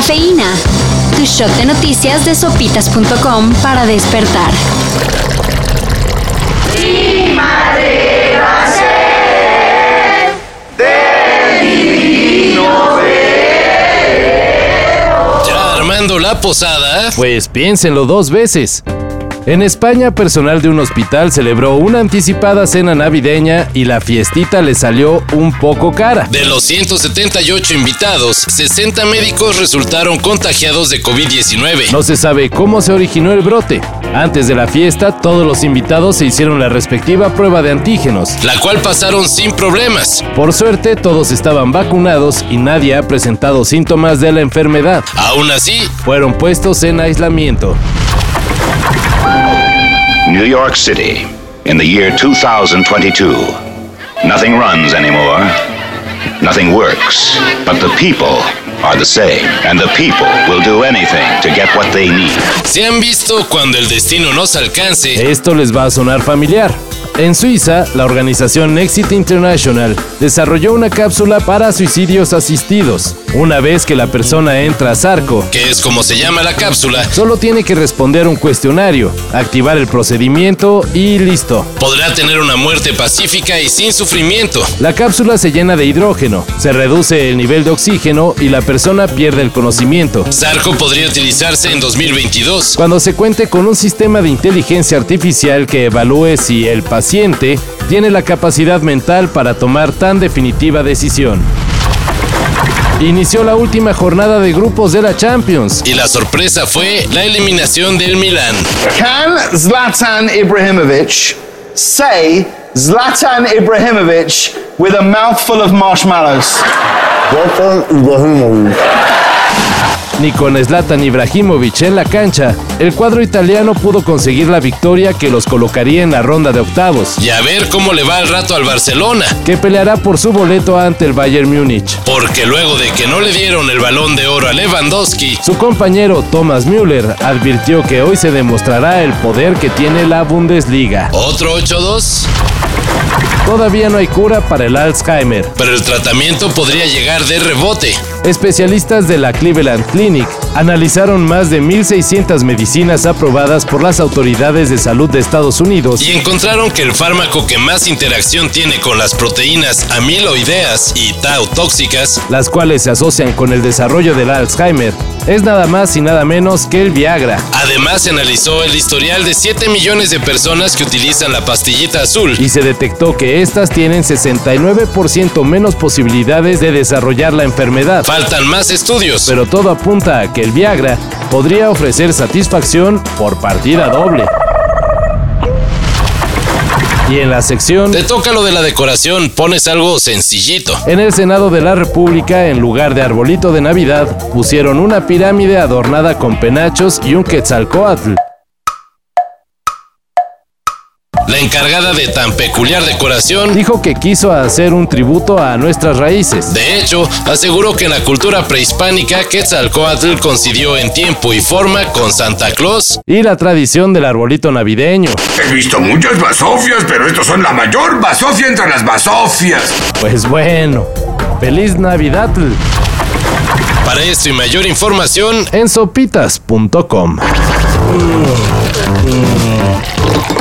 Cafeína. Tu shot de noticias de sopitas.com para despertar. Mi madre va a ser del divino Ya armando la posada. Pues piénsenlo dos veces. En España, personal de un hospital celebró una anticipada cena navideña y la fiestita le salió un poco cara. De los 178 invitados, 60 médicos resultaron contagiados de COVID-19. No se sabe cómo se originó el brote. Antes de la fiesta, todos los invitados se hicieron la respectiva prueba de antígenos. La cual pasaron sin problemas. Por suerte, todos estaban vacunados y nadie ha presentado síntomas de la enfermedad. Aún así, fueron puestos en aislamiento. New York City, in the year 2022. Nothing runs anymore. Nothing works. But the people are the same. And the people will do anything to get what they need. ¿Se han visto cuando el destino nos alcance? Esto les va a sonar familiar. En Suiza, la organización Exit International desarrolló una cápsula para suicidios asistidos. Una vez que la persona entra a Sarco, que es como se llama la cápsula, solo tiene que responder un cuestionario, activar el procedimiento y listo. Podrá tener una muerte pacífica y sin sufrimiento. La cápsula se llena de hidrógeno, se reduce el nivel de oxígeno y la persona pierde el conocimiento. Sarco podría utilizarse en 2022. Cuando se cuente con un sistema de inteligencia artificial que evalúe si el paciente tiene la capacidad mental para tomar tan definitiva decisión. Inició la última jornada de grupos de la Champions. Y la sorpresa fue la eliminación del Milan. Can Zlatan Ibrahimovic say Zlatan Ibrahimovic with a mouthful of marshmallows? Zlatan Ibrahimovic ni con Zlatan Ibrahimovic en la cancha, el cuadro italiano pudo conseguir la victoria que los colocaría en la ronda de octavos. Y a ver cómo le va al rato al Barcelona, que peleará por su boleto ante el Bayern Múnich. Porque luego de que no le dieron el balón de oro a Lewandowski, su compañero Thomas Müller advirtió que hoy se demostrará el poder que tiene la Bundesliga. ¿Otro 8-2? Todavía no hay cura para el Alzheimer. Pero el tratamiento podría llegar de rebote. Especialistas de la Cleveland Clinic analizaron más de 1.600 medicinas aprobadas por las autoridades de salud de Estados Unidos y encontraron que el fármaco que más interacción tiene con las proteínas amiloideas y tau tóxicas, las cuales se asocian con el desarrollo del Alzheimer, es nada más y nada menos que el Viagra. Además, se analizó el historial de 7 millones de personas que utilizan la pastillita azul y se detectó que estas tienen 69% menos posibilidades de desarrollar la enfermedad. Faltan más estudios, pero todo apunta a que el Viagra podría ofrecer satisfacción por partida doble. Y en la sección Te toca lo de la decoración, pones algo sencillito. En el Senado de la República, en lugar de arbolito de Navidad, pusieron una pirámide adornada con penachos y un quetzalcoatl. La encargada de tan peculiar decoración dijo que quiso hacer un tributo a nuestras raíces. De hecho, aseguró que en la cultura prehispánica Quetzalcoatl coincidió en tiempo y forma con Santa Claus y la tradición del arbolito navideño. He visto muchas basofias, pero estos son la mayor basofia entre las basofias. Pues bueno, feliz Navidad. Para esto y mayor información en sopitas.com.